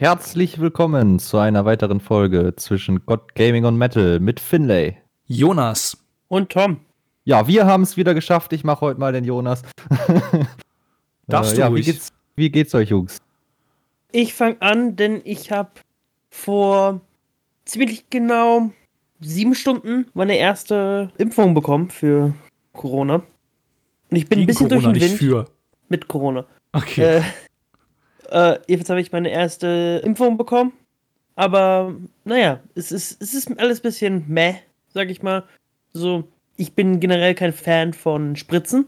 Herzlich willkommen zu einer weiteren Folge zwischen God Gaming und Metal mit Finlay. Jonas. Und Tom. Ja, wir haben es wieder geschafft. Ich mache heute mal den Jonas. Darfst äh, du ja, wie geht's, wie geht's euch, Jungs? Ich fange an, denn ich habe vor ziemlich genau sieben Stunden meine erste Impfung bekommen für Corona. Und ich bin ein Gegen bisschen Corona, durch den nicht Wind für. mit Corona. Okay. Äh, äh, jedenfalls habe ich meine erste Impfung bekommen. Aber naja, es ist, es ist alles ein bisschen meh, sag ich mal. So, ich bin generell kein Fan von Spritzen.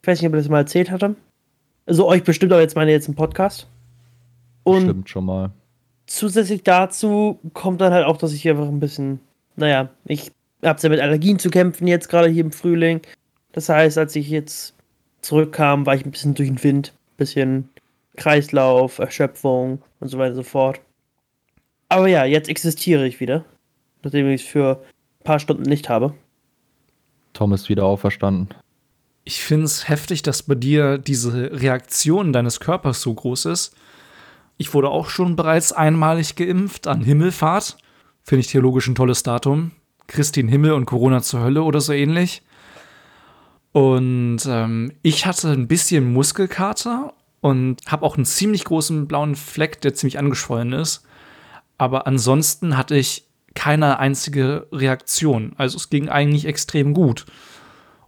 Ich weiß nicht, ob ich das mal erzählt hatte. Also euch bestimmt, aber jetzt meine jetzt im Podcast. Und Stimmt schon mal. zusätzlich dazu kommt dann halt auch, dass ich einfach ein bisschen, naja, ich habe ja mit Allergien zu kämpfen jetzt gerade hier im Frühling. Das heißt, als ich jetzt zurückkam, war ich ein bisschen durch den Wind, bisschen Kreislauf, Erschöpfung und so weiter und so fort. Aber ja, jetzt existiere ich wieder, nachdem ich es für ein paar Stunden nicht habe. Tom ist wieder auferstanden. Ich finde es heftig, dass bei dir diese Reaktion deines Körpers so groß ist. Ich wurde auch schon bereits einmalig geimpft an Himmelfahrt. Finde ich theologisch ein tolles Datum. Christin Himmel und Corona zur Hölle oder so ähnlich. Und ähm, ich hatte ein bisschen Muskelkater und habe auch einen ziemlich großen blauen Fleck, der ziemlich angeschwollen ist. Aber ansonsten hatte ich keine einzige Reaktion. Also es ging eigentlich extrem gut.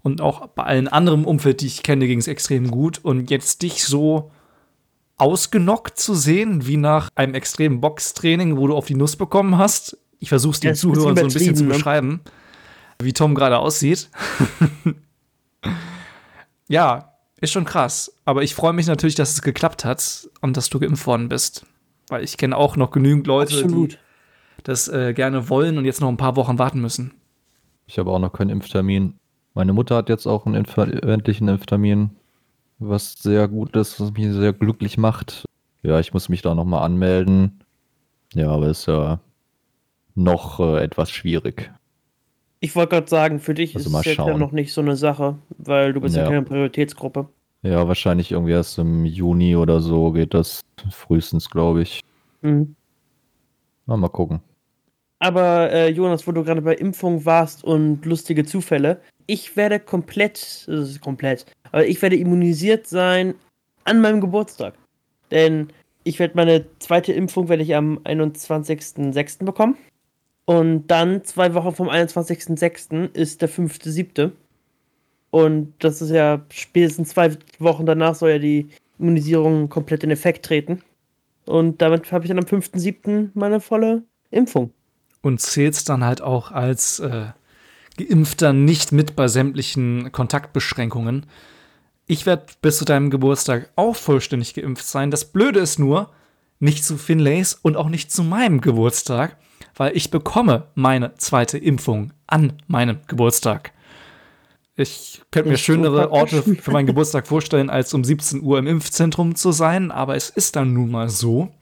Und auch bei allen anderen Umfeld, die ich kenne, ging es extrem gut. Und jetzt dich so ausgenockt zu sehen, wie nach einem extremen Boxtraining, wo du auf die Nuss bekommen hast. Ich versuche es den Zuhörern so ein bisschen zu ne? beschreiben, wie Tom gerade aussieht. ja, ist schon krass. Aber ich freue mich natürlich, dass es geklappt hat und dass du geimpft worden bist. Weil ich kenne auch noch genügend Leute, die das äh, gerne wollen und jetzt noch ein paar Wochen warten müssen. Ich habe auch noch keinen Impftermin. Meine Mutter hat jetzt auch einen Impf eventlichen Impftermin, was sehr gut ist, was mich sehr glücklich macht. Ja, ich muss mich da nochmal anmelden. Ja, aber ist ja noch äh, etwas schwierig. Ich wollte gerade sagen, für dich Also ist es jetzt ja noch nicht so eine Sache, weil du bist ja, Ja. keine Prioritätsgruppe. Ja, wahrscheinlich irgendwie erst im Juni oder so geht das frühestens, glaube ich. Mhm. Na, mal gucken. Aber äh, Jonas, wo du gerade bei Impfung warst und lustige Zufälle, ich werde komplett, das ist komplett, aber ich werde immunisiert sein an meinem Geburtstag. Denn ich werde meine zweite Impfung werde ich am 21.06. bekommen. Und dann zwei Wochen vom 21.06. ist der 5.07. Und das ist ja spätestens zwei Wochen danach soll ja die Immunisierung komplett in Effekt treten. Und damit habe ich dann am 5.07. meine volle Impfung. und zählst dann halt auch als äh, Geimpfter nicht mit bei sämtlichen Kontaktbeschränkungen. Ich werde bis zu deinem Geburtstag auch vollständig geimpft sein. Das Blöde ist nur, nicht zu Finlays und auch nicht zu meinem Geburtstag, weil ich bekomme meine zweite Impfung an meinem Geburtstag. Ich könnte mir schönere Orte für meinen Geburtstag vorstellen, als um 17 Uhr im Impfzentrum zu sein, aber es ist dann nun mal so.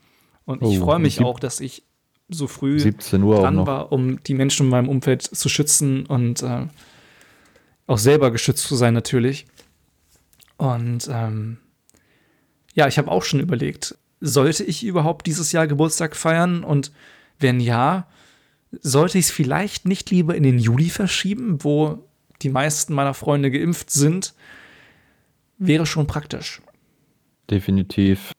Und ich Oh, freue mich auch, dass ich so früh 17 Uhr auch dran war, um die Menschen in meinem Umfeld zu schützen und äh, auch selber geschützt zu sein natürlich. Und ähm, ja, ich habe auch schon überlegt, sollte ich überhaupt dieses Jahr Geburtstag feiern? Und wenn ja, sollte ich es vielleicht nicht lieber in den Juli verschieben, wo die meisten meiner Freunde geimpft sind? Wäre schon praktisch. Definitiv.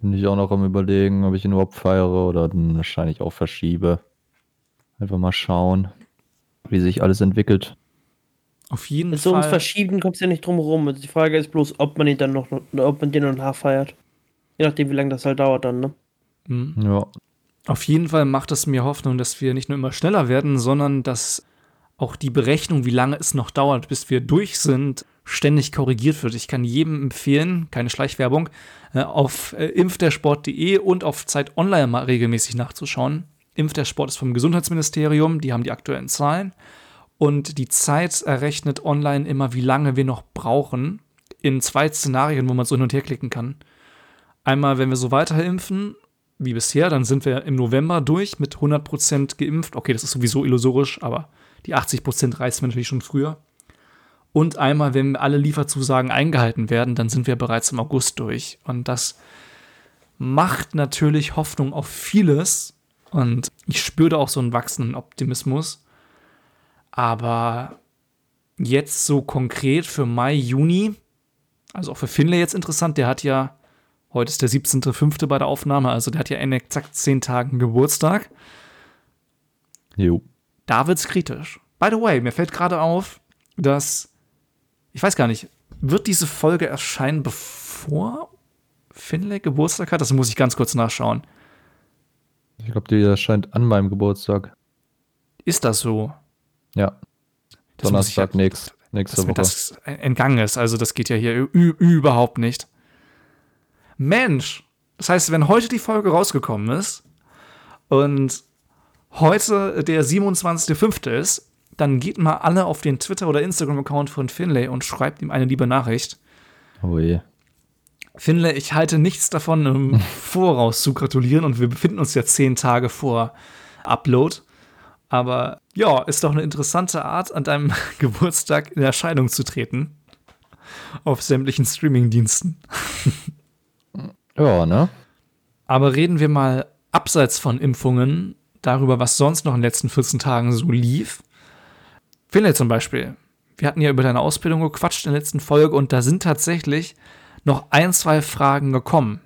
Bin ich auch noch am überlegen, ob ich ihn überhaupt feiere oder dann wahrscheinlich auch verschiebe. Einfach mal schauen, wie sich alles entwickelt. Auf jeden So ums Fall. Verschieben kommst du ja nicht drum herum. Also die Frage ist bloß, ob man ihn dann noch, ob man den noch nachfeiert. Je nachdem, wie lange das halt dauert dann, ne? Mhm. Ja, Auf jeden Fall macht es mir Hoffnung, dass wir nicht nur immer schneller werden, sondern dass auch die Berechnung, wie lange es noch dauert, bis wir durch sind, ständig korrigiert wird. Ich kann jedem empfehlen, keine Schleichwerbung, äh, auf äh, impfdersport.de und auf Zeit Online mal regelmäßig nachzuschauen. Impfdersport ist vom Gesundheitsministerium, die haben die aktuellen Zahlen. Und die Zeit errechnet online immer, wie lange wir noch brauchen, in zwei Szenarien, wo man so hin und her klicken kann. Einmal, wenn wir so weiter impfen, wie bisher, dann sind wir im November durch mit 100% geimpft. Okay, das ist sowieso illusorisch, aber die 80% reißen wir natürlich schon früher. Und einmal, wenn alle Lieferzusagen eingehalten werden, dann sind wir bereits im August durch. Und das macht natürlich Hoffnung auf vieles und ich spüre auch so einen wachsenden Optimismus. Aber jetzt so konkret für Mai, Juni, also auch für Finlay jetzt interessant, der hat ja, heute ist der 17.05. bei der Aufnahme, also der hat ja in exakt zehn Tagen Geburtstag. Jo. Da wird's kritisch. By the way, mir fällt gerade auf, dass, ich weiß gar nicht, wird diese Folge erscheinen, bevor Finlay Geburtstag hat? Das muss ich ganz kurz nachschauen. Ich glaube, die erscheint an meinem Geburtstag. Ist das so? Ja. Das muss ich ja- Donnerstag nächst, nächste dass mir Woche. das entgangen ist. Also das geht ja hier überhaupt nicht. Mensch, das heißt, wenn heute die Folge rausgekommen ist und heute der 27.05. ist, dann geht mal alle auf den Twitter- oder Instagram-Account von Finlay und schreibt ihm eine liebe Nachricht. Oh je. Finlay, ich halte nichts davon, im Voraus zu gratulieren und wir befinden uns ja zehn Tage vor Upload. Aber ja, ist doch eine interessante Art, an deinem Geburtstag in Erscheinung zu treten. Auf sämtlichen Streamingdiensten. Ja, ne? Aber reden wir mal abseits von Impfungen darüber, was sonst noch in den letzten 14 Tagen so lief. Finlay zum Beispiel. Wir hatten ja über deine Ausbildung gequatscht in der letzten Folge und da sind tatsächlich noch ein, zwei Fragen gekommen.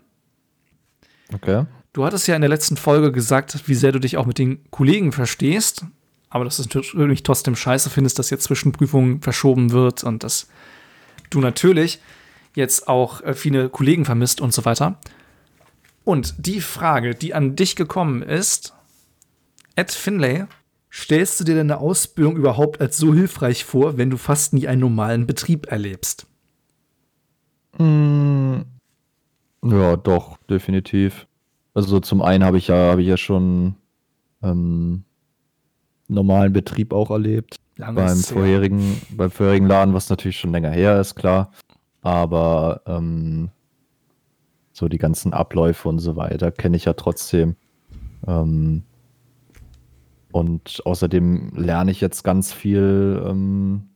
Okay. Du hattest ja in der letzten Folge gesagt, wie sehr du dich auch mit den Kollegen verstehst, aber dass es natürlich trotzdem scheiße findest, dass jetzt Zwischenprüfungen verschoben wird und dass du natürlich jetzt auch äh, viele Kollegen vermisst und so weiter. Und die Frage, die an dich gekommen ist, Ed Finlay, stellst du dir deine Ausbildung überhaupt als so hilfreich vor, wenn du fast nie einen normalen Betrieb erlebst? Mm, Ja, doch, definitiv. Also zum einen habe ich ja, habe ich ja schon ähm, normalen Betrieb auch erlebt. Lange beim vorherigen, beim vorherigen Laden, was natürlich schon länger her ist, klar. Aber ähm, so die ganzen Abläufe und so weiter kenne ich ja trotzdem. Ähm, und außerdem lerne ich jetzt ganz viel ähm,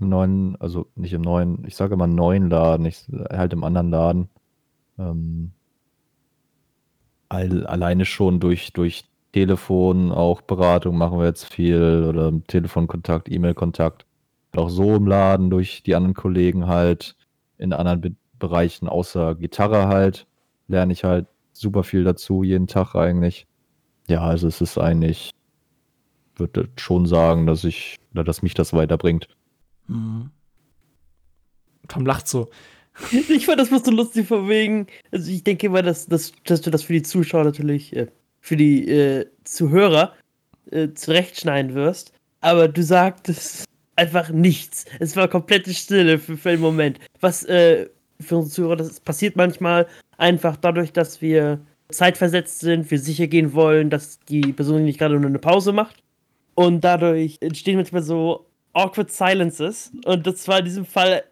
im neuen, also nicht im neuen, ich sage immer neuen Laden, ich, halt im anderen Laden. Ähm, all, alleine schon durch, durch Telefon, auch Beratung machen wir jetzt viel oder Telefonkontakt, E-Mail-Kontakt. Auch so im Laden durch die anderen Kollegen halt in anderen Be Bereichen außer Gitarre halt lerne ich halt super viel dazu, jeden Tag eigentlich. Ja, also es ist eigentlich, würde schon sagen, dass ich, oder dass mich das weiterbringt. Mhm. Tom lacht so. Ich fand das was so lustig von wegen. Also ich denke mal, dass, dass, dass du das für die Zuschauer natürlich, äh, für die äh, Zuhörer äh, zurechtschneiden wirst. Aber du sagtest einfach nichts. Es war komplette Stille für, für einen Moment. Was äh, für unsere Zuhörer, das passiert manchmal einfach dadurch, dass wir zeitversetzt sind, wir sicher gehen wollen, dass die Person nicht gerade nur eine Pause macht. Und dadurch entstehen manchmal so awkward silences. Und das war in diesem Fall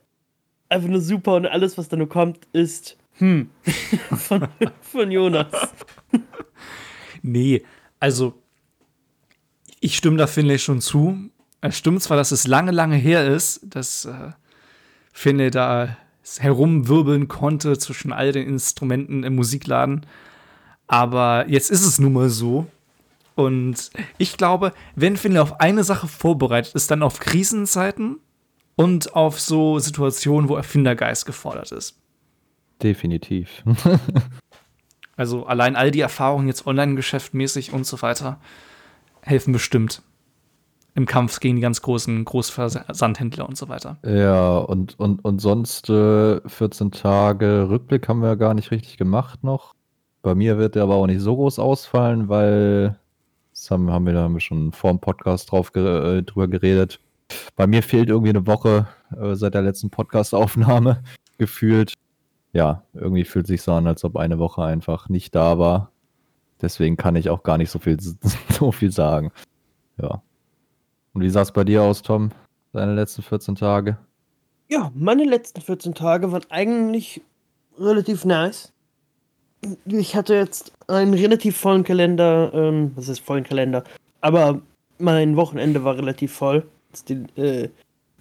einfach nur super und alles, was da nur kommt, ist hm von, von Jonas. Nee, also ich stimme da Finlay schon zu. Es stimmt zwar, dass es lange, lange her ist, dass äh, Finlay da herumwirbeln konnte zwischen all den Instrumenten im Musikladen, aber jetzt ist es nun mal so. Und ich glaube, wenn Finlay auf eine Sache vorbereitet ist, dann auf Krisenzeiten und auf so Situationen, wo Erfindergeist gefordert ist. Definitiv. Also allein all die Erfahrungen jetzt online-geschäftmäßig und so weiter helfen bestimmt im Kampf gegen die ganz großen Großversandhändler und so weiter. Ja, und, und, und sonst äh, 14 Tage Rückblick haben wir ja gar nicht richtig gemacht noch. Bei mir wird der aber auch nicht so groß ausfallen, weil das haben, haben wir da schon vor dem Podcast drauf äh, drüber geredet. Bei mir fehlt irgendwie eine Woche äh, seit der letzten Podcast-Aufnahme gefühlt. Ja, irgendwie fühlt sich so an, als ob eine Woche einfach nicht da war. Deswegen kann ich auch gar nicht so viel, so viel sagen. Ja. Und wie sah es bei dir aus, Tom? Deine letzten 14 Tage? Ja, meine letzten 14 Tage waren eigentlich relativ nice. Ich hatte jetzt einen relativ vollen Kalender, ähm, was ist vollen Kalender? Aber mein Wochenende war relativ voll. Die äh,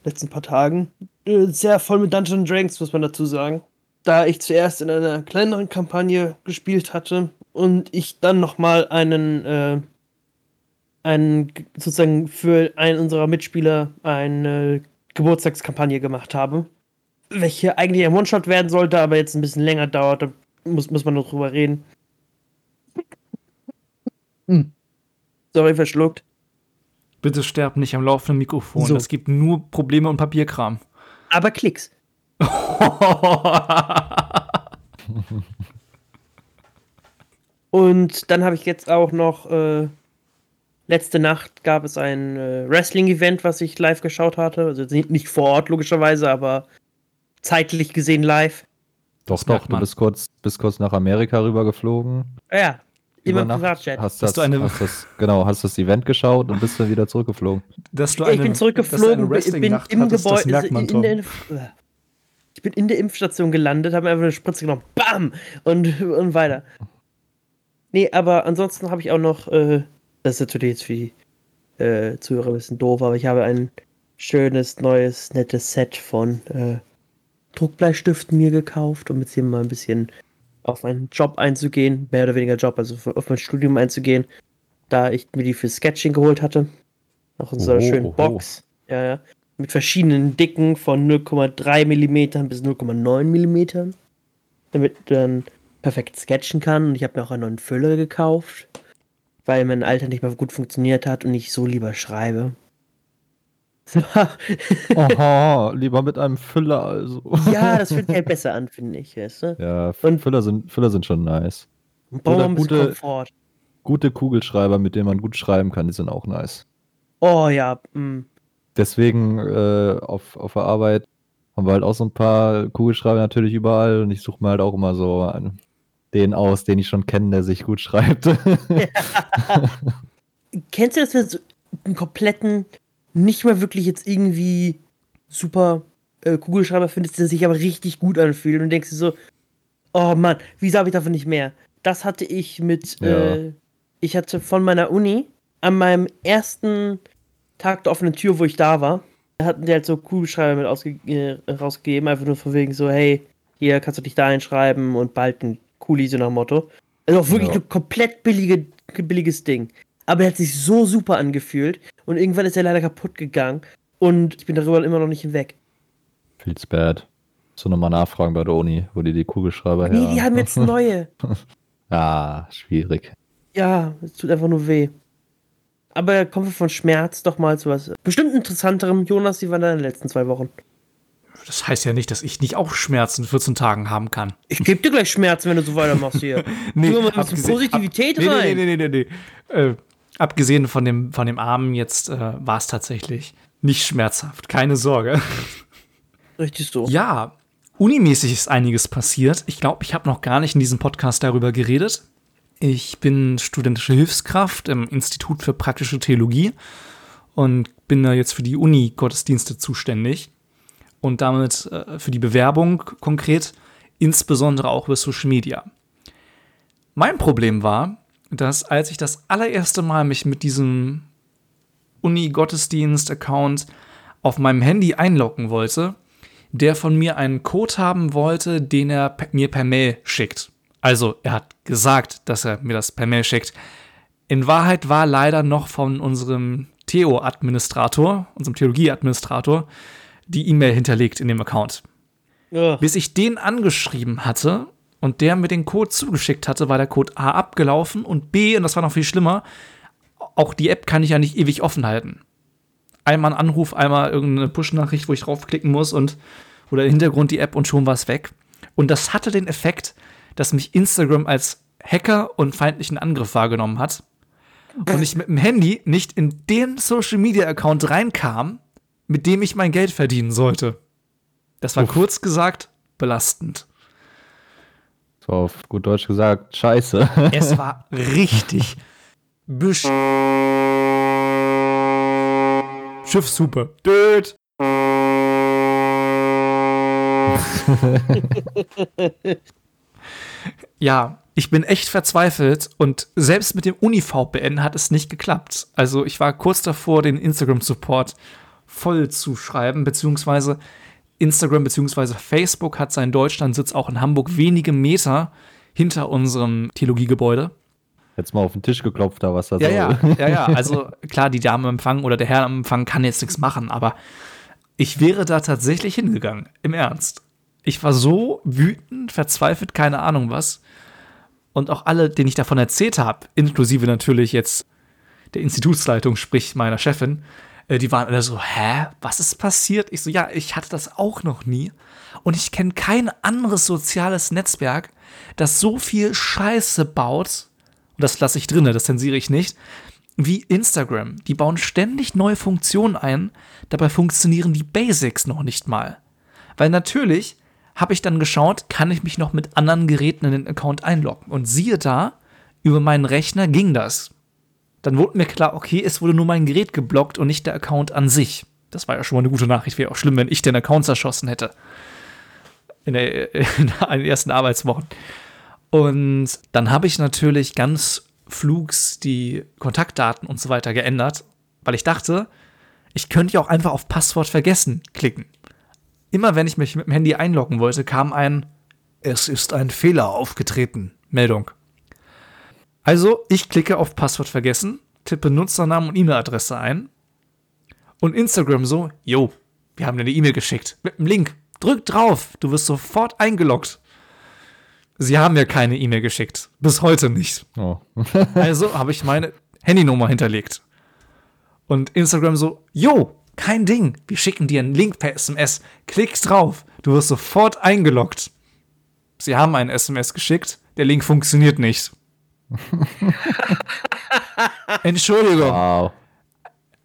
letzten paar Tagen. Äh, sehr voll mit Dungeons Dragons, muss man dazu sagen. da ich zuerst in einer kleineren Kampagne gespielt hatte und ich dann nochmal einen, äh, einen, sozusagen für einen unserer Mitspieler eine Geburtstagskampagne gemacht habe, welche eigentlich ein One-Shot werden sollte, aber jetzt ein bisschen länger dauert, da muss, muss man noch drüber reden. Hm. Sorry, verschluckt. Bitte sterb nicht am laufenden Mikrofon. So. Das gibt nur Probleme und Papierkram. Aber Klicks. Und dann habe ich jetzt auch noch, äh, letzte Nacht gab es ein äh, Wrestling-Event, was ich live geschaut hatte. Also nicht nicht vor Ort, logischerweise, aber zeitlich gesehen live. Doch, Das doch, du bist kurz, bist kurz nach Amerika rübergeflogen. Ah Ja, immer über Nacht. Privatchat. Hast Hast das, du eine- hast das, genau, hast das Event geschaut und bist dann wieder zurückgeflogen. dass du Ja, ich eine, bin dass du eine zurückgeflogen, bin im Gebäude, in, in der, ich bin in der Impfstation gelandet, habe mir einfach eine Spritze genommen, bam, und, und weiter. Nee, aber ansonsten habe ich auch noch, äh, das ist natürlich jetzt für die äh, Zuhörer ein bisschen doof, aber ich habe ein schönes, neues, nettes Set von äh, Druckbleistiften mir gekauft, um jetzt hier mal ein bisschen auf meinen Job einzugehen, mehr oder weniger Job, also auf mein Studium einzugehen, da ich mir die für Sketching geholt hatte. Auch in so einer schönen. Box. Ja, ja. Mit verschiedenen Dicken von 0,3 mm bis 0,9 mm. Damit dann perfekt sketchen kann. Und ich habe mir auch einen neuen Füller gekauft, weil mein alter nicht mehr gut funktioniert hat und ich so lieber schreibe. So. Aha, lieber mit einem Füller also. ja, das fühlt sich halt besser an, finde ich, weißt du? Ja, Und- Füller sind, Füller sind schon nice. Oder gute- Komfort. Gute Kugelschreiber, mit denen man gut schreiben kann, die sind auch nice. Oh ja, mm. Deswegen äh, auf, auf der Arbeit haben wir halt auch so ein paar Kugelschreiber natürlich überall und ich suche mir halt auch immer so einen, den aus, den ich schon kenne, der sich gut schreibt. Kennst du das, wenn du so einen kompletten, nicht mal wirklich jetzt irgendwie super äh, Kugelschreiber findest, der sich aber richtig gut anfühlt und denkst dir so, oh Mann, wieso habe ich davon nicht mehr? Das hatte ich mit, Ja. äh, ich hatte von meiner Uni an meinem ersten Tag der offenen Tür, wo ich da war, da hatten die halt so Kugelschreiber mit ausge äh, rausgegeben, einfach nur von wegen so, hey, hier kannst du dich da einschreiben und bald ein Kuli, so nach dem Motto. Also auch wirklich Ja. ein komplett billige, billiges Ding. Aber er hat sich so super angefühlt und irgendwann ist er leider kaputt gegangen und ich bin darüber immer noch nicht hinweg. Feels bad. So nochmal nachfragen bei der Uni, wo die die Kugelschreiber her Nee, die haben jetzt neue. Ah, schwierig. Ja, es tut einfach nur weh. Aber kommen wir von Schmerz doch mal zu was bestimmt interessanterem. Jonas, die waren da in den letzten zwei Wochen. Das heißt ja nicht, dass ich nicht auch Schmerzen in 14 Tagen haben kann. Ich gebe dir gleich Schmerzen, wenn du so weitermachst hier. Nee, mal ein bisschen Positivität ab, nee, rein. Nee, nee, nee, nee, nee. Äh, abgesehen von dem, von dem Armen jetzt äh, war es tatsächlich nicht schmerzhaft. Keine Sorge. Richtig so. Ja, unimäßig ist einiges passiert. Ich glaube, ich habe noch gar nicht in diesem Podcast darüber geredet. Ich bin studentische Hilfskraft im Institut für praktische Theologie und bin da jetzt für die Uni-Gottesdienste zuständig und damit äh, für die Bewerbung konkret, insbesondere auch über Social Media. Mein Problem war, dass als ich das allererste Mal mich mit diesem Uni-Gottesdienst-Account auf meinem Handy einloggen wollte, der von mir einen Code haben wollte, den er mir per Mail schickt. Also er hat gesagt, dass er mir das per Mail schickt. In Wahrheit war leider noch von unserem Theo-Administrator, unserem Theologie-Administrator, die E-Mail hinterlegt in dem Account. Ugh. Bis ich den angeschrieben hatte und der mir den Code zugeschickt hatte, war der Code A abgelaufen und B, und das war noch viel schlimmer, auch die App kann ich ja nicht ewig offen halten. Einmal ein Anruf, einmal irgendeine Push-Nachricht, wo ich draufklicken muss und oder im Hintergrund die App und schon war es weg. Und das hatte den Effekt, dass mich Instagram als Hacker und feindlichen Angriff wahrgenommen hat. Und ich mit dem Handy nicht in den Social Media Account reinkam, mit dem ich mein Geld verdienen sollte. Das war Uff. kurz gesagt belastend. So auf gut Deutsch gesagt, scheiße. Es war richtig besch Schiffshupe. Död. ja, ich bin echt verzweifelt und selbst mit dem Uni-VPN hat es nicht geklappt. Also ich war kurz davor, den Instagram-Support voll zu schreiben, beziehungsweise Instagram bzw. Facebook hat seinen Deutschlandsitz auch in Hamburg wenige Meter hinter unserem Theologiegebäude. Jetzt mal auf den Tisch geklopft, da was da Ja, ja, ja, ja. Also klar, die Dame am Empfang oder der Herr am Empfang kann jetzt nichts machen, aber ich wäre da tatsächlich hingegangen. Im Ernst. Ich war so wütend, verzweifelt, keine Ahnung was. Und auch alle, denen ich davon erzählt habe, inklusive natürlich jetzt der Institutsleitung, sprich meiner Chefin, die waren alle so, hä, was ist passiert? Ich so, ja, ich hatte das auch noch nie. Und ich kenne kein anderes soziales Netzwerk, das so viel Scheiße baut, und das lasse ich drinne, das zensiere ich nicht, wie Instagram. Die bauen ständig neue Funktionen ein, dabei funktionieren die Basics noch nicht mal. Weil natürlich habe ich dann geschaut, kann ich mich noch mit anderen Geräten in den Account einloggen. Und siehe da, über meinen Rechner ging das. Dann wurde mir klar, okay, es wurde nur mein Gerät geblockt und nicht der Account an sich. Das war ja schon mal eine gute Nachricht. Wäre auch schlimm, wenn ich den Account zerschossen hätte. In, der, in den ersten Arbeitswochen. Und dann habe ich natürlich ganz flugs die Kontaktdaten und so weiter geändert, weil ich dachte, ich könnte ja auch einfach auf Passwort vergessen klicken. Immer wenn ich mich mit dem Handy einloggen wollte, kam ein Es ist ein Fehler aufgetreten Meldung. Also, ich klicke auf Passwort vergessen, tippe Nutzernamen und E-Mail-Adresse ein und Instagram so, jo, wir haben dir eine E-Mail geschickt mit einem Link. Drück drauf, du wirst sofort eingeloggt. Sie haben mir keine E-Mail geschickt. Bis heute nicht. Oh. Also habe ich meine Handynummer hinterlegt. Und Instagram so, jo, kein Ding. Wir schicken dir einen Link per SMS. Klick drauf. Du wirst sofort eingeloggt. Sie haben einen SMS geschickt. Der Link funktioniert nicht. Entschuldigung. Wow.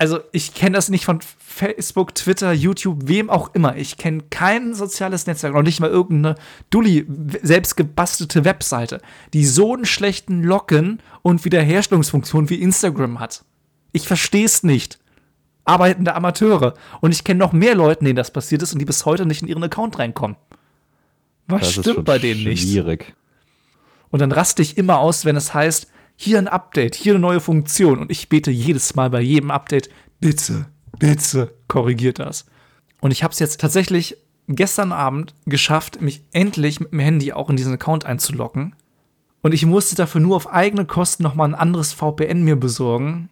Also ich kenne das nicht von Facebook, Twitter, YouTube, wem auch immer. Ich kenne kein soziales Netzwerk, noch nicht mal irgendeine Dulli, selbst gebastelte Webseite, die so einen schlechten Login und Wiederherstellungsfunktion wie Instagram hat. Ich verstehe es nicht. Arbeitende Amateure. Und ich kenne noch mehr Leute, denen das passiert ist und die bis heute nicht in ihren Account reinkommen. Was Das stimmt bei denen nicht? Schwierig. Und dann raste ich immer aus, wenn es heißt, hier ein Update, hier eine neue Funktion. Und ich bete jedes Mal bei jedem Update, bitte, bitte, korrigiert das. Und ich habe es jetzt tatsächlich gestern Abend geschafft, mich endlich mit dem Handy auch in diesen Account einzuloggen. Und ich musste dafür nur auf eigene Kosten nochmal ein anderes VPN mir besorgen.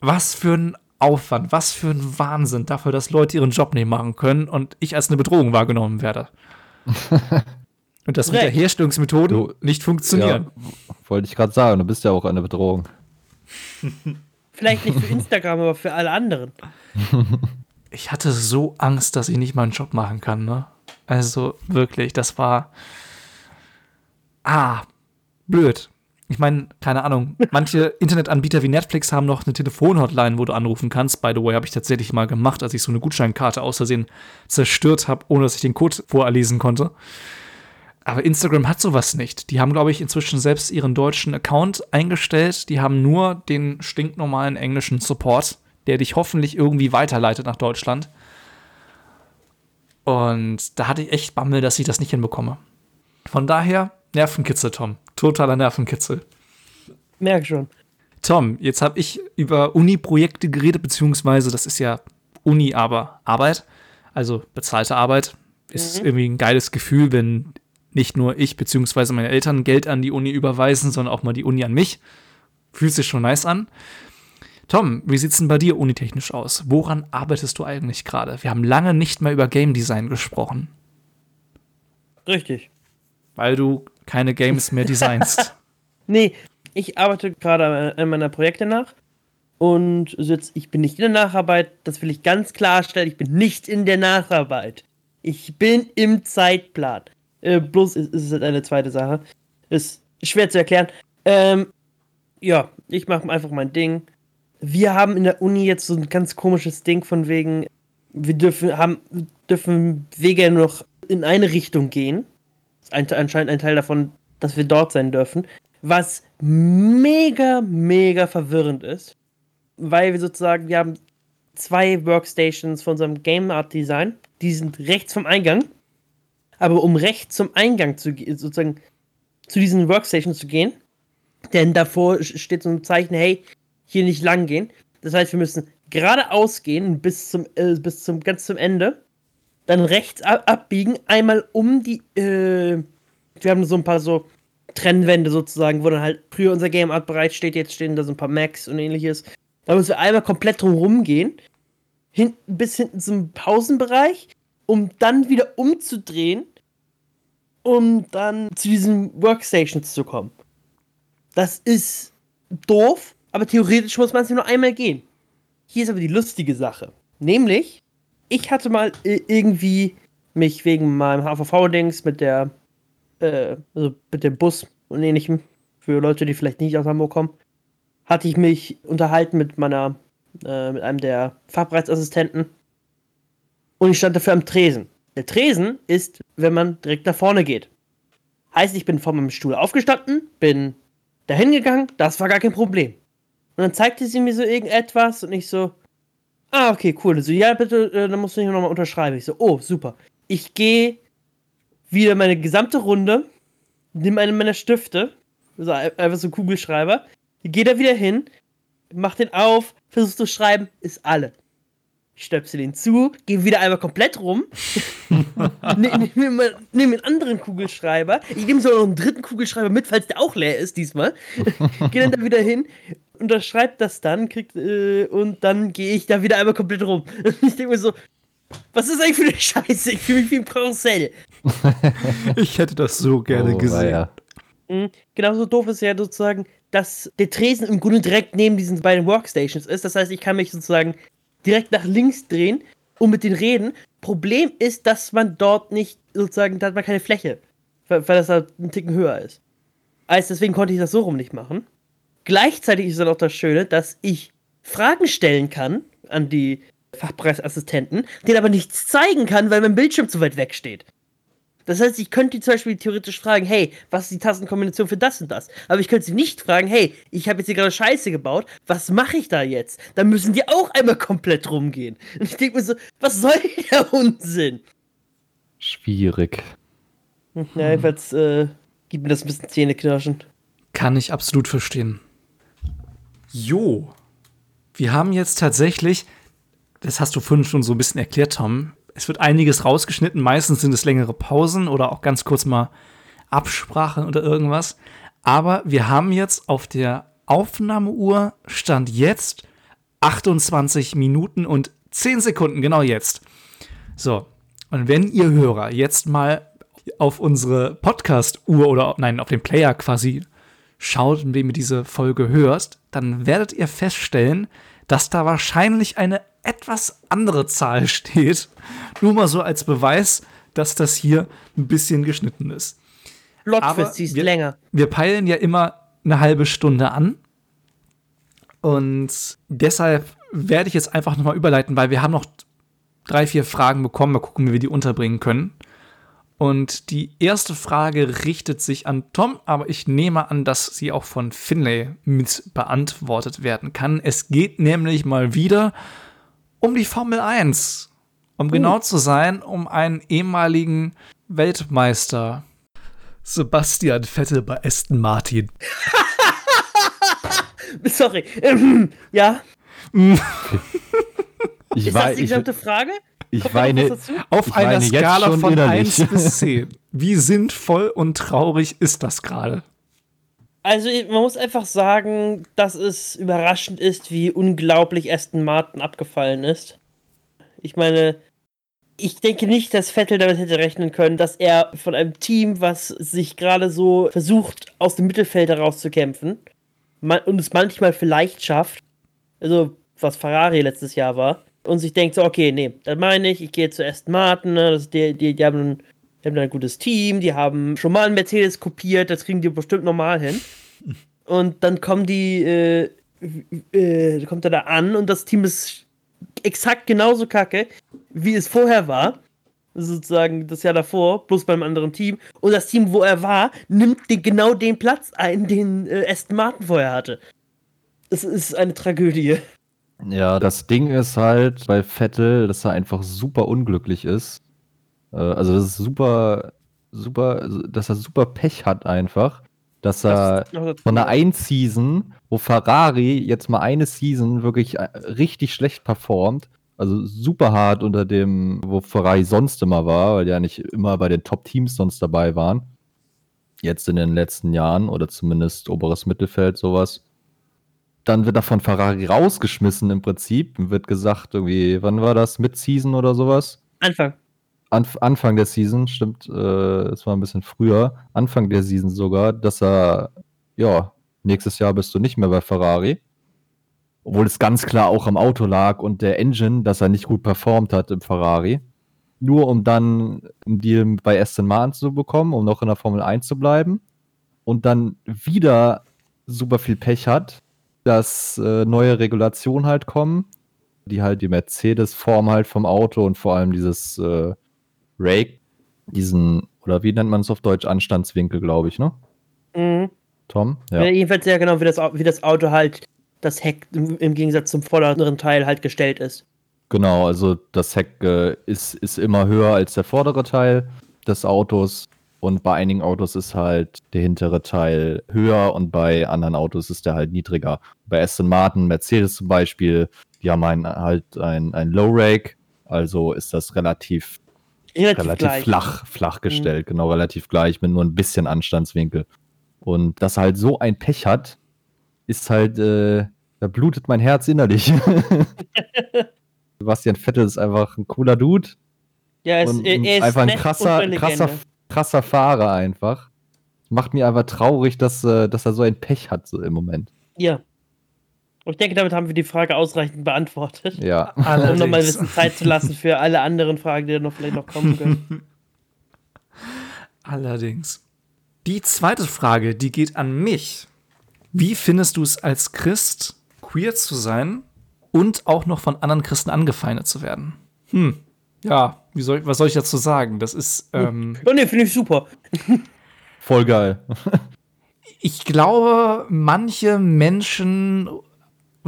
Was für ein Aufwand, was für ein Wahnsinn dafür, dass Leute ihren Job nicht machen können und ich als eine Bedrohung wahrgenommen werde. und dass Recht. Wiederherstellungsmethoden Du- nicht funktionieren. Ja, wollte ich gerade sagen, du bist ja auch eine Bedrohung. Vielleicht nicht für Instagram, aber für alle anderen. ich hatte so Angst, dass ich nicht meinen Job machen kann, ne? Also wirklich, das war. Ah, blöd. Ich meine, keine Ahnung. Manche Internetanbieter wie Netflix haben noch eine Telefonhotline, wo du anrufen kannst. By the way, habe ich tatsächlich mal gemacht, als ich so eine Gutscheinkarte aus Versehen zerstört habe, ohne dass ich den Code vorlesen konnte. Aber Instagram hat sowas nicht. Die haben, glaube ich, inzwischen selbst ihren deutschen Account eingestellt. Die haben nur den stinknormalen englischen Support, der dich hoffentlich irgendwie weiterleitet nach Deutschland. Und da hatte ich echt Bammel, dass ich das nicht hinbekomme. Von daher, Nervenkitzel, Tom. Totaler Nervenkitzel. Merk schon. Tom, jetzt habe ich über Uni-Projekte geredet, beziehungsweise das ist ja Uni, aber Arbeit, also bezahlte Arbeit. Ist irgendwie ein geiles Gefühl, wenn nicht nur ich beziehungsweise meine Eltern Geld an die Uni überweisen, sondern auch mal die Uni an mich. Fühlt sich schon nice an. Tom, wie sieht's denn bei dir unitechnisch aus? Woran arbeitest du eigentlich gerade? Wir haben lange nicht mehr über Game Design gesprochen, Richtig. weil du keine Games mehr designst. Nee, ich arbeite gerade an meiner Projekte nach. Und jetzt, ich bin nicht in der Nacharbeit, das will ich ganz klarstellen. Ich bin nicht in der Nacharbeit. Ich bin im Zeitplan. Äh, bloß ist, es halt eine zweite Sache. Ist schwer zu erklären. Ähm, ja, ich mache einfach mein Ding. Wir haben in der Uni jetzt so ein ganz komisches Ding von wegen, wir dürfen, haben, dürfen Wege noch in eine Richtung gehen. Ein, anscheinend ein Teil davon, dass wir dort sein dürfen. Was mega, mega verwirrend ist. Weil wir sozusagen, wir haben zwei Workstations von unserem Game Art Design. Die sind rechts vom Eingang. Aber um rechts zum Eingang zu gehen, sozusagen zu diesen Workstations zu gehen, denn davor steht so ein Zeichen, hey, hier nicht lang gehen. Das heißt, wir müssen geradeaus gehen bis zum, äh, bis zum ganz zum Ende. dann rechts ab abbiegen, einmal um die, äh, wir haben so ein paar so Trennwände sozusagen, wo dann halt früher unser Game Art bereit steht, jetzt stehen da so ein paar Macs und ähnliches. Da müssen wir einmal komplett drum gehen, hin, bis hinten zum Pausenbereich, um dann wieder umzudrehen, um dann zu diesen Workstations zu kommen. Das ist doof, aber theoretisch muss man es nur einmal gehen. Hier ist aber die lustige Sache. Nämlich, ich hatte mal irgendwie mich wegen meinem HVV-Dings mit der, äh, also mit dem Bus und ähnlichem, für Leute, die vielleicht nicht aus Hamburg kommen, hatte ich mich unterhalten mit meiner, äh, mit einem der Fachbereitsassistenten und ich stand dafür am Tresen. Der Tresen ist, wenn man direkt nach vorne geht. Heißt, ich bin vor meinem Stuhl aufgestanden, bin dahin gegangen, das war gar kein Problem. Und dann zeigte sie mir so irgendetwas und ich so, Ah, okay, cool. So, ja, bitte, äh, dann musst du nicht nochmal unterschreiben. Ich so, oh, super. Ich gehe wieder meine gesamte Runde, nehme einen meiner Stifte, also einfach so Kugelschreiber, gehe da wieder hin, mach den auf, versuch zu schreiben, ist alle. Ich stöpsel den zu, gehe wieder einmal komplett rum, nehme nehm, nehm einen anderen Kugelschreiber, ich nehme so noch einen dritten Kugelschreiber mit, falls der auch leer ist diesmal, gehe dann da wieder hin, unterschreibt das dann, kriegt, äh, und dann gehe ich da wieder einmal komplett rum. ich denke mir so, was ist eigentlich für eine Scheiße? Ich fühle mich wie ein Karussell. ich hätte das so gerne oh, gesehen. Ja. Mhm. Genauso doof ist ja sozusagen, dass der Tresen im Grunde direkt neben diesen beiden Workstations ist. Das heißt, ich kann mich sozusagen direkt nach links drehen und mit denen reden. Problem ist, dass man dort nicht sozusagen, da hat man keine Fläche, weil, weil das halt einen Ticken höher ist. Also deswegen konnte ich das so rum nicht machen. Gleichzeitig ist dann auch das Schöne, dass ich Fragen stellen kann an die Fachpreisassistenten, denen aber nichts zeigen kann, weil mein Bildschirm zu weit weg steht. Das heißt, ich könnte die zum Beispiel theoretisch fragen, hey, was ist die Tastenkombination für das und das? Aber ich könnte sie nicht fragen, hey, ich habe jetzt hier gerade Scheiße gebaut, was mache ich da jetzt? Dann müssen die auch einmal komplett rumgehen. Und ich denke mir so, was soll der Unsinn? Schwierig. Ja, jedenfalls äh, gibt mir das ein bisschen Zähneknirschen. Kann ich absolut verstehen. Jo. Wir haben jetzt tatsächlich, das hast du vorhin schon so ein bisschen erklärt, Tom, es wird einiges rausgeschnitten. Meistens sind es längere Pausen oder auch ganz kurz mal Absprachen oder irgendwas. Aber wir haben jetzt auf der Aufnahmeuhr Stand jetzt 28 Minuten und 10 Sekunden, genau jetzt. So, und wenn ihr Hörer jetzt mal auf unsere Podcast-Uhr oder nein, auf den Player quasi schaut, indem ihr diese Folge hörst, dann werdet ihr feststellen, dass da wahrscheinlich eine etwas andere Zahl steht. Nur mal so als Beweis, dass das hier ein bisschen geschnitten ist. Plotfest ist länger. Wir peilen ja immer eine halbe Stunde an. Und deshalb werde ich jetzt einfach nochmal überleiten, weil wir haben noch drei, vier Fragen bekommen. Mal gucken, wie wir die unterbringen können. Und die erste Frage richtet sich an Tom, aber ich nehme an, dass sie auch von Finlay mit beantwortet werden kann. Es geht nämlich mal wieder um die Formel 1. Um uh. genau zu sein, um einen ehemaligen Weltmeister. Sebastian Vettel bei Aston Martin. Sorry. Ähm, ja. ich Ist das die gesamte Frage? Ich weine. Auf ich einer weine Skala von innerlich. 1 bis 10. Wie sinnvoll und traurig ist das gerade? Also, man muss einfach sagen, dass es überraschend ist, wie unglaublich Aston Martin abgefallen ist. Ich meine, ich denke nicht, dass Vettel damit hätte rechnen können, dass er von einem Team, was sich gerade so versucht, aus dem Mittelfeld herauszukämpfen und es manchmal vielleicht schafft, also was Ferrari letztes Jahr war, und sich denkt so, okay, nee, dann meine ich, ich gehe zu Aston Martin, ne, das, die, die, die, haben, die haben ein gutes Team, die haben schon mal einen Mercedes kopiert, das kriegen die bestimmt normal hin. Und dann kommen die, äh, äh, kommt er da an und das Team ist exakt genauso kacke, wie es vorher war. Sozusagen das Jahr davor, bloß beim anderen Team. Und das Team, wo er war, nimmt den, genau den Platz ein, den äh, Aston Martin vorher hatte. Es ist eine Tragödie. Ja, das Ding ist halt bei Vettel, dass er einfach super unglücklich ist. Äh, also das ist super, super, dass er super Pech hat einfach. Dass er Das- von der einen Season, wo Ferrari jetzt mal eine Season wirklich äh, richtig schlecht performt Also super hart unter dem, wo Ferrari sonst immer war, weil die ja nicht immer bei den Top-Teams sonst dabei waren. Jetzt in den letzten Jahren oder zumindest oberes Mittelfeld, sowas. Dann wird er von Ferrari rausgeschmissen im Prinzip. Wird gesagt, irgendwie, wann war das? Mid-Season oder sowas? Anfang. Anf Anfang der Season, stimmt, äh, es war ein bisschen früher, Anfang der Season sogar, dass er, ja, nächstes Jahr bist du nicht mehr bei Ferrari. Obwohl es ganz klar auch am Auto lag und der Engine, dass er nicht gut performt hat im Ferrari. Nur um dann einen Deal bei Aston Martin zu bekommen, um noch in der Formel 1 zu bleiben. Und dann wieder super viel Pech hat, dass äh, neue Regulationen halt kommen, die halt die Mercedes-Form halt vom Auto und vor allem dieses äh, Rake, diesen, oder wie nennt man es auf Deutsch, Anstandswinkel, glaube ich, ne? Mhm. Tom? Ja. jedenfalls sehr genau, wie das, wie das Auto halt das Heck im, im Gegensatz zum vorderen Teil halt gestellt ist. Genau, also das Heck äh, ist, ist immer höher als der vordere Teil des Autos und bei einigen Autos ist halt der hintere Teil höher und bei anderen Autos ist der halt niedriger. Bei Aston Martin, Mercedes zum Beispiel, die haben ein, halt ein, ein Low Rake, also ist das relativ, Relativ, relativ gleich. flach, flach gestellt, genau, relativ gleich mit nur ein bisschen Anstandswinkel. Und dass er halt so ein Pech hat, ist halt, äh, da blutet mein Herz innerlich. Sebastian Vettel ist einfach ein cooler Dude Ja, es, und er, er ist einfach ein krasser, krasser, krasser Fahrer einfach. Macht mir einfach traurig, dass, äh, dass er so ein Pech hat so im Moment. Ja. Und ich denke, damit haben wir die Frage ausreichend beantwortet. Ja. Um nochmal ein Allerdings. bisschen Zeit zu lassen für alle anderen Fragen, die dann noch vielleicht noch kommen können. Allerdings. Die zweite Frage, die geht an mich. Wie findest du es als Christ, queer zu sein und auch noch von anderen Christen angefeindet zu werden? Hm, ja, wie soll, was soll ich dazu sagen? Das ist, ähm, Oh ne, finde ich super. Voll geil. ich glaube, manche Menschen,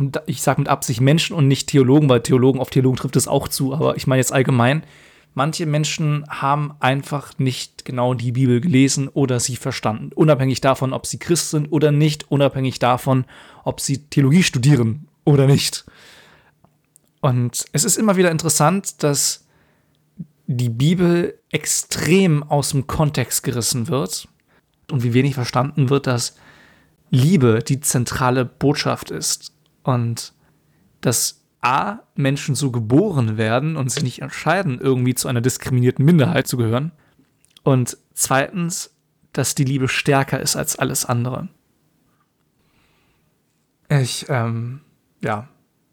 und ich sage mit Absicht Menschen und nicht Theologen, weil Theologen auf Theologen trifft es auch zu, aber ich meine jetzt allgemein, manche Menschen haben einfach nicht genau die Bibel gelesen oder sie verstanden. Unabhängig davon, ob sie Christ sind oder nicht, unabhängig davon, ob sie Theologie studieren oder nicht. Und es ist immer wieder interessant, dass die Bibel extrem aus dem Kontext gerissen wird und wie wenig verstanden wird, dass Liebe die zentrale Botschaft ist und dass A, Menschen so geboren werden und sich nicht entscheiden, irgendwie zu einer diskriminierten Minderheit zu gehören. Und zweitens, dass die Liebe stärker ist als alles andere. Ich, ähm, ja,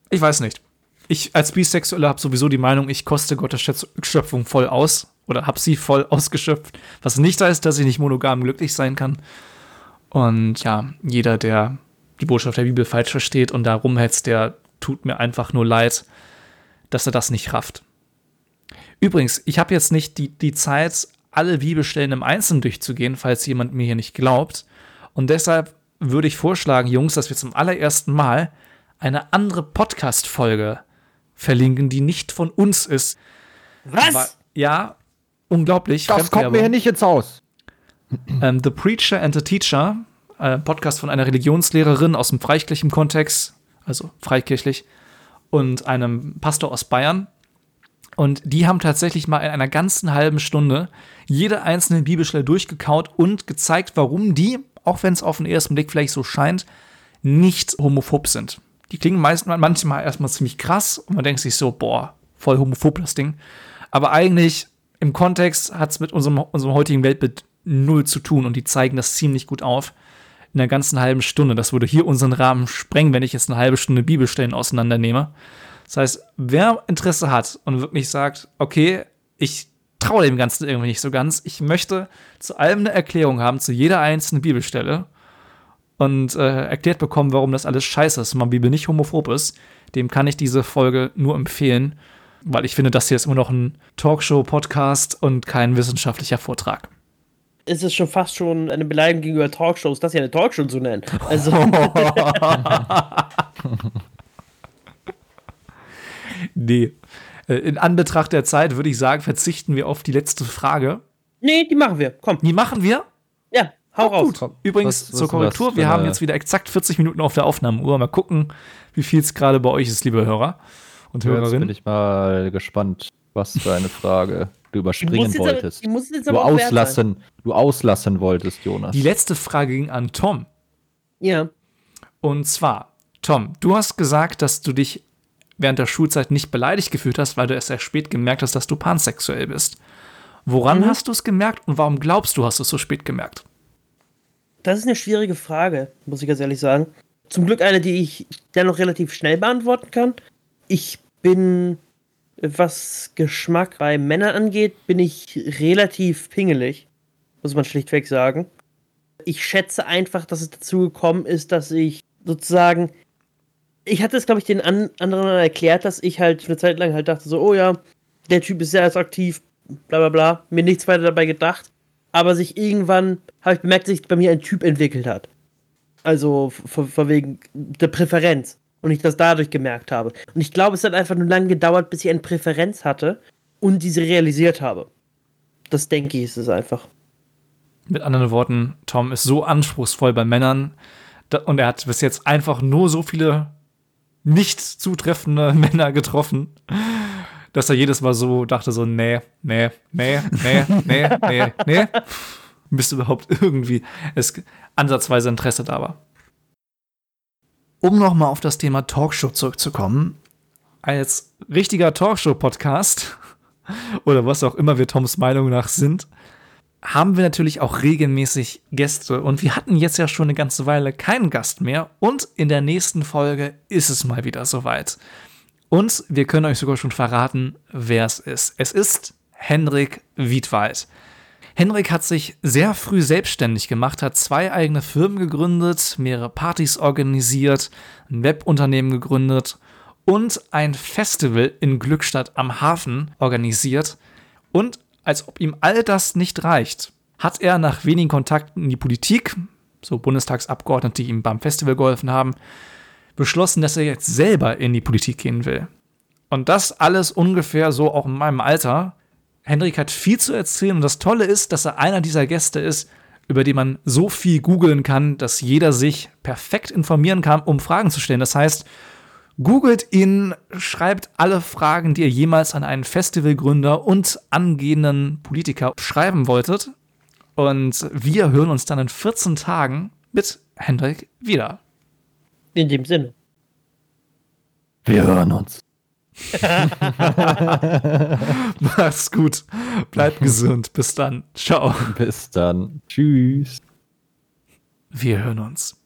ich weiß nicht. Ich als Bisexueller habe sowieso die Meinung, ich koste Gottes Schöpf- Schöpfung voll aus oder habe sie voll ausgeschöpft. Was nicht heißt, dass ich nicht monogam glücklich sein kann. Und ja, jeder, der die Botschaft der Bibel falsch versteht und da rumhetzt, der tut mir einfach nur leid, dass er das nicht rafft. Übrigens, ich habe jetzt nicht die, die Zeit, alle Bibelstellen im Einzelnen durchzugehen, falls jemand mir hier nicht glaubt. Und deshalb würde ich vorschlagen, Jungs, dass wir zum allerersten Mal eine andere Podcast-Folge verlinken, die nicht von uns ist. Was? Wa- Ja, unglaublich. Das kommt mir hier nicht ins Haus. Ähm, the Preacher and the Teacher, äh, Podcast von einer Religionslehrerin aus dem freikirchlichen Kontext, also freikirchlich, und einem Pastor aus Bayern. Und die haben tatsächlich mal in einer ganzen halben Stunde jede einzelne Bibelstelle durchgekaut und gezeigt, warum die, auch wenn es auf den ersten Blick vielleicht so scheint, nicht homophob sind. Die klingen meist, manchmal erstmal ziemlich krass und man denkt sich so, boah, voll homophob das Ding. Aber eigentlich im Kontext hat es mit unserem, unserem heutigen Weltbild null zu tun und die zeigen das ziemlich gut auf. In einer ganzen halben Stunde. Das würde hier unseren Rahmen sprengen, wenn ich jetzt eine halbe Stunde Bibelstellen auseinandernehme. Das heißt, wer Interesse hat und wirklich sagt, okay, ich traue dem Ganzen irgendwie nicht so ganz, ich möchte zu allem eine Erklärung haben, zu jeder einzelnen Bibelstelle und äh, erklärt bekommen, warum das alles scheiße ist, und man Bibel nicht homophob ist, dem kann ich diese Folge nur empfehlen, weil ich finde, das hier ist immer noch ein Talkshow-Podcast und kein wissenschaftlicher Vortrag. Es ist schon fast schon eine Beleidigung gegenüber Talkshows, das hier eine Talkshow zu nennen. Also, Nee. Äh, In Anbetracht der Zeit würde ich sagen, verzichten wir auf die letzte Frage. nee, die machen wir. Komm. Die machen wir. Ja, hau raus. Gut. Übrigens Was- was- zur Korrektur, wir haben eine- jetzt wieder exakt 40 Minuten auf der Aufnahmeuhr. Mal gucken, wie viel es gerade bei euch ist, liebe Hörer. und Jetzt bin Hörerinnen. ich mal gespannt, was für eine Frage du überspringen aber- wolltest. die muss jetzt du aber sein. auslassen, du auslassen wolltest, Jonas. Die letzte Frage ging an Tom. Ja. Und zwar, Tom, du hast gesagt, dass du dich während der Schulzeit nicht beleidigt gefühlt hast, weil du erst sehr spät gemerkt hast, dass du pansexuell bist. Woran Mhm. hast du es gemerkt und warum glaubst du, hast du es so spät gemerkt? Das ist eine schwierige Frage, muss ich ganz ehrlich sagen. Zum Glück eine, die ich dennoch relativ schnell beantworten kann. Ich bin, was Geschmack bei Männern angeht, bin ich relativ pingelig, muss man schlichtweg sagen. Ich schätze einfach, dass es dazu gekommen ist, dass ich sozusagen, ich hatte es, glaube ich, den an anderen erklärt, dass ich halt eine Zeit lang halt dachte so, oh ja, der Typ ist sehr attraktiv, bla bla bla, mir nichts weiter dabei gedacht aber sich irgendwann, habe ich bemerkt, dass sich bei mir ein Typ entwickelt hat. Also von, wegen der Präferenz. Und ich das dadurch gemerkt habe. Und ich glaube, es hat einfach nur lange gedauert, bis ich eine Präferenz hatte und diese realisiert habe. Das denke ich, ist es einfach. Mit anderen Worten, Tom ist so anspruchsvoll bei Männern und er hat bis jetzt einfach nur so viele nicht zutreffende Männer getroffen, dass er jedes Mal so dachte so, nee, nee, nee, nee, nee, nee, nee. Bis überhaupt irgendwie es ansatzweise Interesse da war. Um nochmal auf das Thema Talkshow zurückzukommen, als richtiger Talkshow-Podcast oder was auch immer wir Toms Meinung nach sind, haben wir natürlich auch regelmäßig Gäste und wir hatten jetzt ja schon eine ganze Weile keinen Gast mehr und in der nächsten Folge ist es mal wieder soweit. Und wir können euch sogar schon verraten, wer es ist. Es ist Henrik Wiedwald. Henrik hat sich sehr früh selbstständig gemacht, hat zwei eigene Firmen gegründet, mehrere Partys organisiert, ein Webunternehmen gegründet und ein Festival in Glückstadt am Hafen organisiert. Und als ob ihm all das nicht reicht, hat er nach wenigen Kontakten in die Politik, so Bundestagsabgeordnete, die ihm beim Festival geholfen haben, beschlossen, dass er jetzt selber in die Politik gehen will. Und das alles ungefähr so auch in meinem Alter. Hendrik hat viel zu erzählen und das Tolle ist, dass er einer dieser Gäste ist, über die man so viel googeln kann, dass jeder sich perfekt informieren kann, um Fragen zu stellen. Das heißt, googelt ihn, schreibt alle Fragen, die ihr jemals an einen Festivalgründer und angehenden Politiker schreiben wolltet. Und wir hören uns dann in 14 Tagen mit Hendrik wieder. In dem Sinne. Wir hören uns. Macht's gut. Bleibt gesund. Bis dann. Ciao. Bis dann. Tschüss. Wir hören uns.